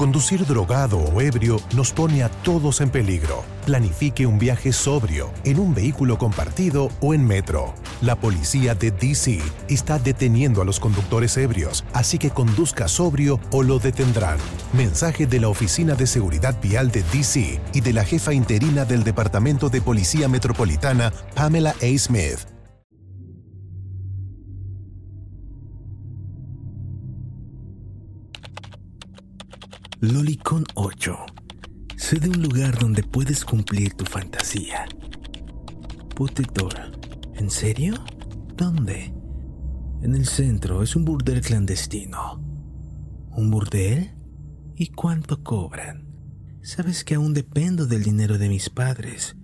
Conducir drogado o ebrio nos pone a todos en peligro. Planifique un viaje sobrio, en un vehículo compartido o en metro. La policía de DC está deteniendo a los conductores ebrios, así que conduzca sobrio o lo detendrán. Mensaje de la Oficina de Seguridad Vial de DC y de la jefa interina del Departamento de Policía Metropolitana, Pamela A. Smith. Lolicon 8. Sé de un lugar donde puedes cumplir tu fantasía. Protector. ¿En serio? ¿Dónde? En el centro es un burdel clandestino. ¿Un burdel? ¿Y cuánto cobran? Sabes que aún dependo del dinero de mis padres.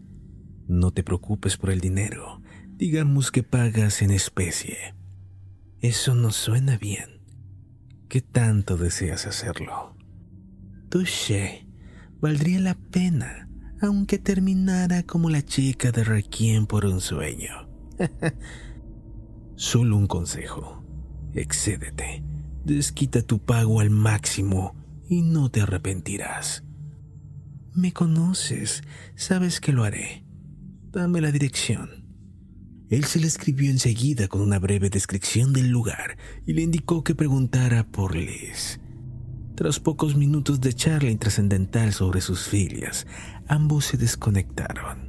No te preocupes por el dinero. Digamos que pagas en especie. Eso no suena bien. ¿Qué tanto deseas hacerlo? Touché. Valdría la pena, aunque terminara como la chica de Requiem por un sueño. Solo un consejo. Excédete. Desquita tu pago al máximo y no te arrepentirás. Me conoces, sabes que lo haré. Dame la dirección. Él se le escribió enseguida con una breve descripción del lugar y le indicó que preguntara por Liz. Tras pocos minutos de charla intrascendental sobre sus filias, ambos se desconectaron.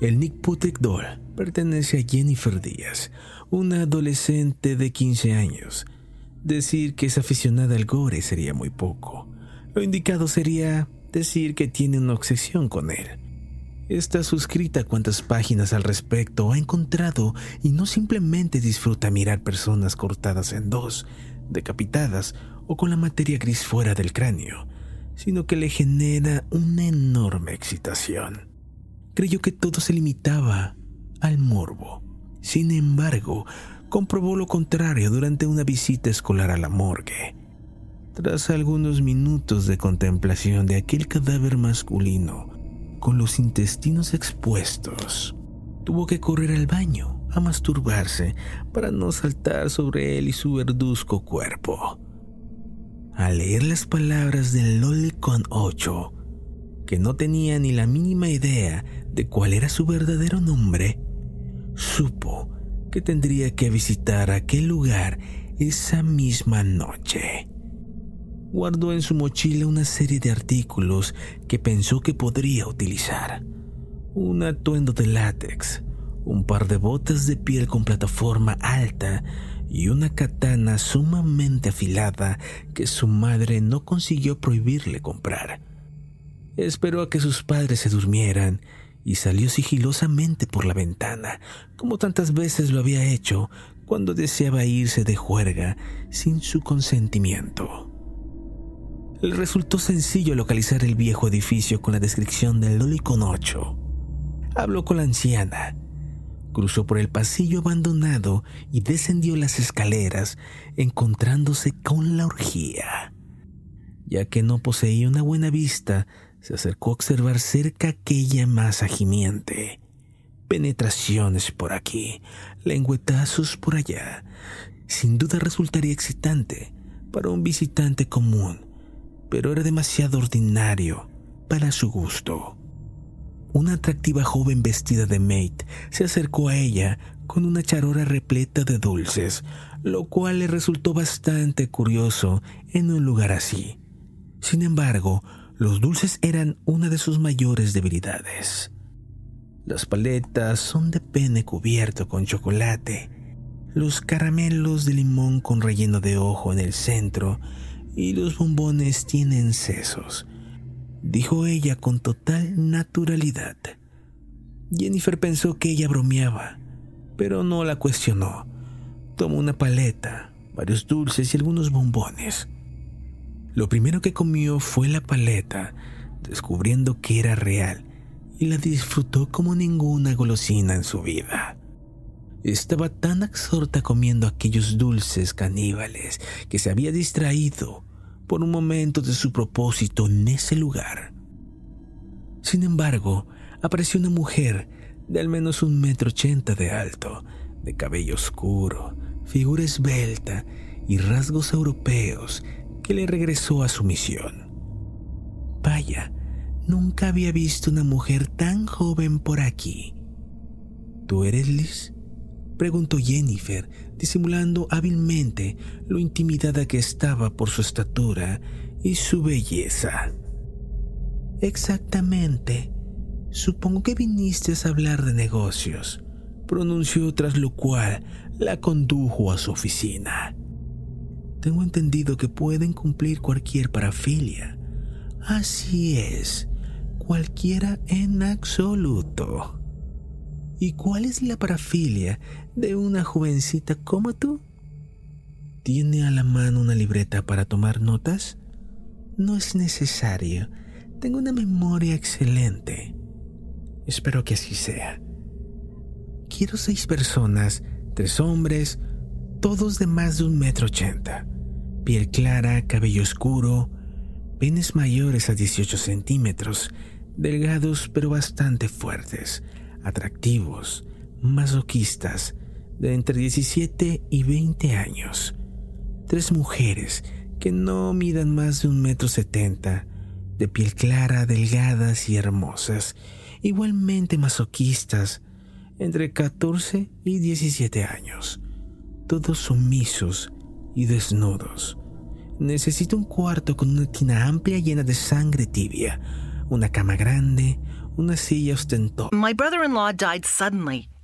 El Nick Putek Doll pertenece a Jennifer Díaz, una adolescente de 15 años. Decir que es aficionada al gore sería muy poco. Lo indicado sería decir que tiene una obsesión con él. Está suscrita a cuantas páginas al respecto ha encontrado y no simplemente disfruta mirar personas cortadas en dos, decapitadas o con la materia gris fuera del cráneo, sino que le genera una enorme excitación. Creyó que todo se limitaba al morbo. Sin embargo, comprobó lo contrario durante una visita escolar a la morgue. Tras algunos minutos de contemplación de aquel cadáver masculino, con los intestinos expuestos, tuvo que correr al baño a masturbarse para no saltar sobre él y su verduzco cuerpo. Al leer las palabras del Lolicon 8, que no tenía ni la mínima idea de cuál era su verdadero nombre, supo que tendría que visitar aquel lugar esa misma noche. Guardó en su mochila una serie de artículos que pensó que podría utilizar. Un atuendo de látex, un par de botas de piel con plataforma alta y una katana sumamente afilada que su madre no consiguió prohibirle comprar. Esperó a que sus padres se durmieran y salió sigilosamente por la ventana, como tantas veces lo había hecho cuando deseaba irse de juerga sin su consentimiento. Le resultó sencillo localizar el viejo edificio con la descripción del Lolicon 8. Habló con la anciana, cruzó por el pasillo abandonado y descendió las escaleras, encontrándose con la orgía. Ya que no poseía una buena vista, se acercó a observar cerca aquella masa gimiente. Penetraciones por aquí, lengüetazos por allá. Sin duda resultaría excitante para un visitante común, pero era demasiado ordinario para su gusto. Una atractiva joven vestida de maid se acercó a ella con una charora repleta de dulces, lo cual le resultó bastante curioso en un lugar así. Sin embargo, los dulces eran una de sus mayores debilidades. Las paletas son de pene cubierto con chocolate, los caramelos de limón con relleno de ojo en el centro y los bombones tienen sesos, dijo ella con total naturalidad. Jennifer pensó que ella bromeaba, pero no la cuestionó. Tomó una paleta, varios dulces y algunos bombones. Lo primero que comió fue la paleta, descubriendo que era real, y la disfrutó como ninguna golosina en su vida. Estaba tan absorta comiendo aquellos dulces caníbales que se había distraído por un momento de su propósito en ese lugar. Sin embargo, apareció una mujer de al menos un metro ochenta de alto, de cabello oscuro, figura esbelta y rasgos europeos que le regresó a su misión. Vaya, nunca había visto una mujer tan joven por aquí. ¿Tú eres Liz? Preguntó Jennifer, disimulando hábilmente lo intimidada que estaba por su estatura y su belleza. Exactamente. Supongo que viniste a hablar de negocios, pronunció tras lo cual la condujo a su oficina. Tengo entendido que pueden cumplir cualquier parafilia. Así es, cualquiera en absoluto. ¿Y cuál es la parafilia de una jovencita como tú? ¿Tiene a la mano una libreta para tomar notas? No es necesario. Tengo una memoria excelente. Espero que así sea. Quiero seis personas, tres hombres, todos de más de un metro ochenta. Piel clara, cabello oscuro, penes mayores a 18 centímetros, delgados pero bastante fuertes, atractivos, masoquistas, de entre 17 y 20 años. Tres mujeres que no midan más de un metro setenta, de piel clara, delgadas y hermosas, igualmente masoquistas, entre 14 y 17 años, todos sumisos y desnudos. Necesito un cuarto con una tina amplia llena de sangre tibia, una cama grande, una silla ostentosa. My brother in law died suddenly,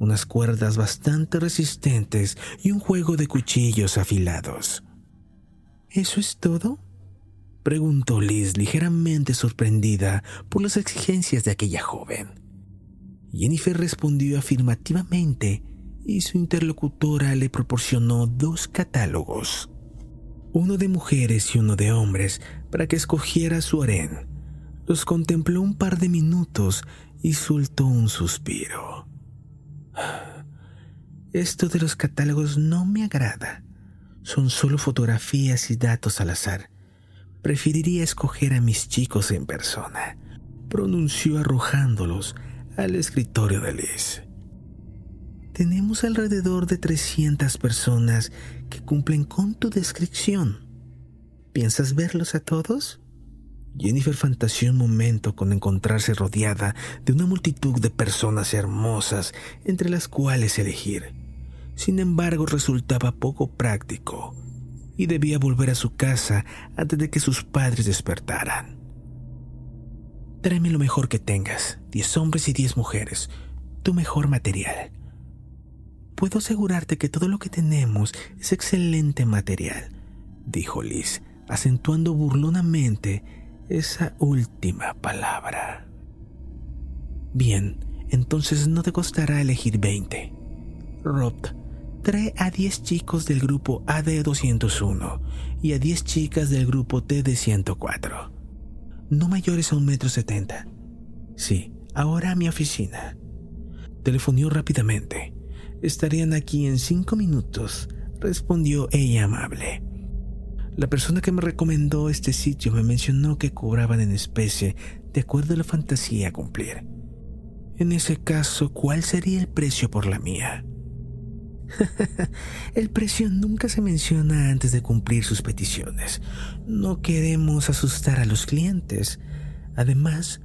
Unas cuerdas bastante resistentes y un juego de cuchillos afilados. ¿Eso es todo? preguntó Liz ligeramente sorprendida por las exigencias de aquella joven. Jennifer respondió afirmativamente y su interlocutora le proporcionó dos catálogos, uno de mujeres y uno de hombres, para que escogiera su harén. Los contempló un par de minutos y soltó un suspiro. Esto de los catálogos no me agrada. Son solo fotografías y datos al azar. Preferiría escoger a mis chicos en persona, pronunció arrojándolos al escritorio de Liz. Tenemos alrededor de 300 personas que cumplen con tu descripción. ¿Piensas verlos a todos? Jennifer fantaseó un momento con encontrarse rodeada de una multitud de personas hermosas entre las cuales elegir. Sin embargo, resultaba poco práctico y debía volver a su casa antes de que sus padres despertaran. Tráeme lo mejor que tengas, diez hombres y diez mujeres, tu mejor material. Puedo asegurarte que todo lo que tenemos es excelente material, dijo Liz, acentuando burlonamente esa última palabra. Bien, entonces no te costará elegir 20. Rob, Trae a 10 chicos del grupo AD201 y a 10 chicas del grupo TD104. No mayores a un metro setenta. Sí, ahora a mi oficina. Telefonió rápidamente. Estarían aquí en cinco minutos, respondió ella amable. La persona que me recomendó este sitio me mencionó que cobraban en especie de acuerdo a la fantasía a cumplir. En ese caso, ¿cuál sería el precio por la mía? el precio nunca se menciona antes de cumplir sus peticiones. No queremos asustar a los clientes. Además,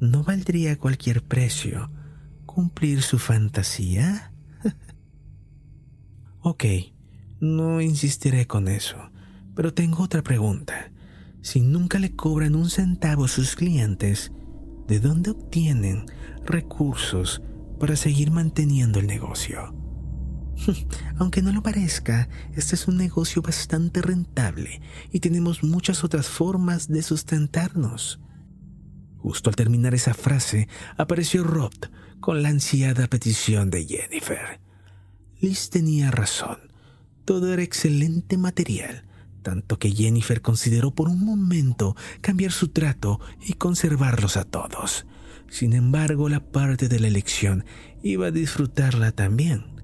¿no valdría cualquier precio cumplir su fantasía? ok, no insistiré con eso, pero tengo otra pregunta. Si nunca le cobran un centavo a sus clientes, ¿de dónde obtienen recursos para seguir manteniendo el negocio? Aunque no lo parezca, este es un negocio bastante rentable y tenemos muchas otras formas de sustentarnos. Justo al terminar esa frase, apareció Rob con la ansiada petición de Jennifer. Liz tenía razón. Todo era excelente material, tanto que Jennifer consideró por un momento cambiar su trato y conservarlos a todos. Sin embargo, la parte de la elección iba a disfrutarla también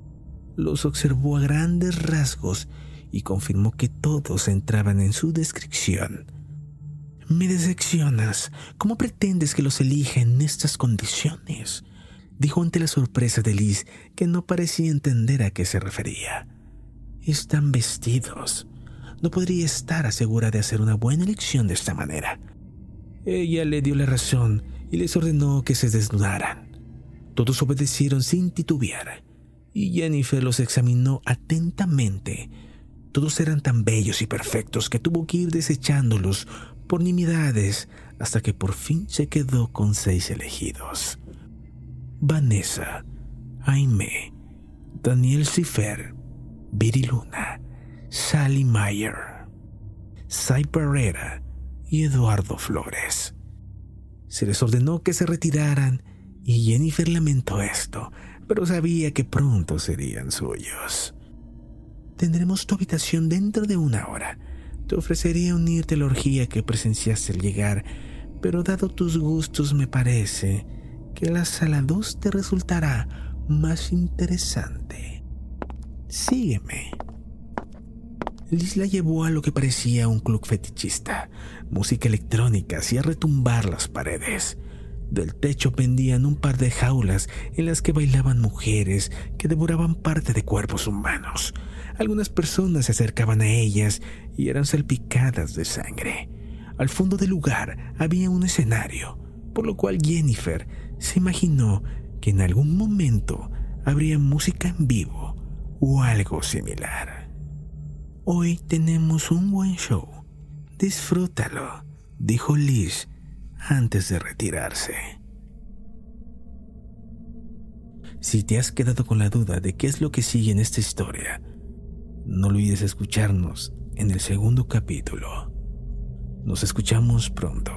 los observó a grandes rasgos y confirmó que todos entraban en su descripción. Me decepcionas. ¿Cómo pretendes que los elija en estas condiciones? Dijo ante la sorpresa de Liz, que no parecía entender a qué se refería. Están vestidos. No podría estar asegura de hacer una buena elección de esta manera. Ella le dio la razón y les ordenó que se desnudaran. Todos obedecieron sin titubear y Jennifer los examinó atentamente. Todos eran tan bellos y perfectos que tuvo que ir desechándolos por nimiedades hasta que por fin se quedó con seis elegidos. Vanessa, Jaime, Daniel Cifer, Viri Luna, Sally Mayer, Sai Pereira y Eduardo Flores. Se les ordenó que se retiraran y Jennifer lamentó esto, pero sabía que pronto serían suyos. Tendremos tu habitación dentro de una hora. Te ofrecería unirte a la orgía que presenciaste al llegar, pero dado tus gustos me parece que la sala 2 te resultará más interesante. Sígueme. Liz la llevó a lo que parecía un club fetichista. Música electrónica hacía retumbar las paredes. Del techo pendían un par de jaulas en las que bailaban mujeres que devoraban parte de cuerpos humanos. Algunas personas se acercaban a ellas y eran salpicadas de sangre. Al fondo del lugar había un escenario, por lo cual Jennifer se imaginó que en algún momento habría música en vivo o algo similar. Hoy tenemos un buen show. Disfrútalo, dijo Liz antes de retirarse. Si te has quedado con la duda de qué es lo que sigue en esta historia, no olvides escucharnos en el segundo capítulo. Nos escuchamos pronto.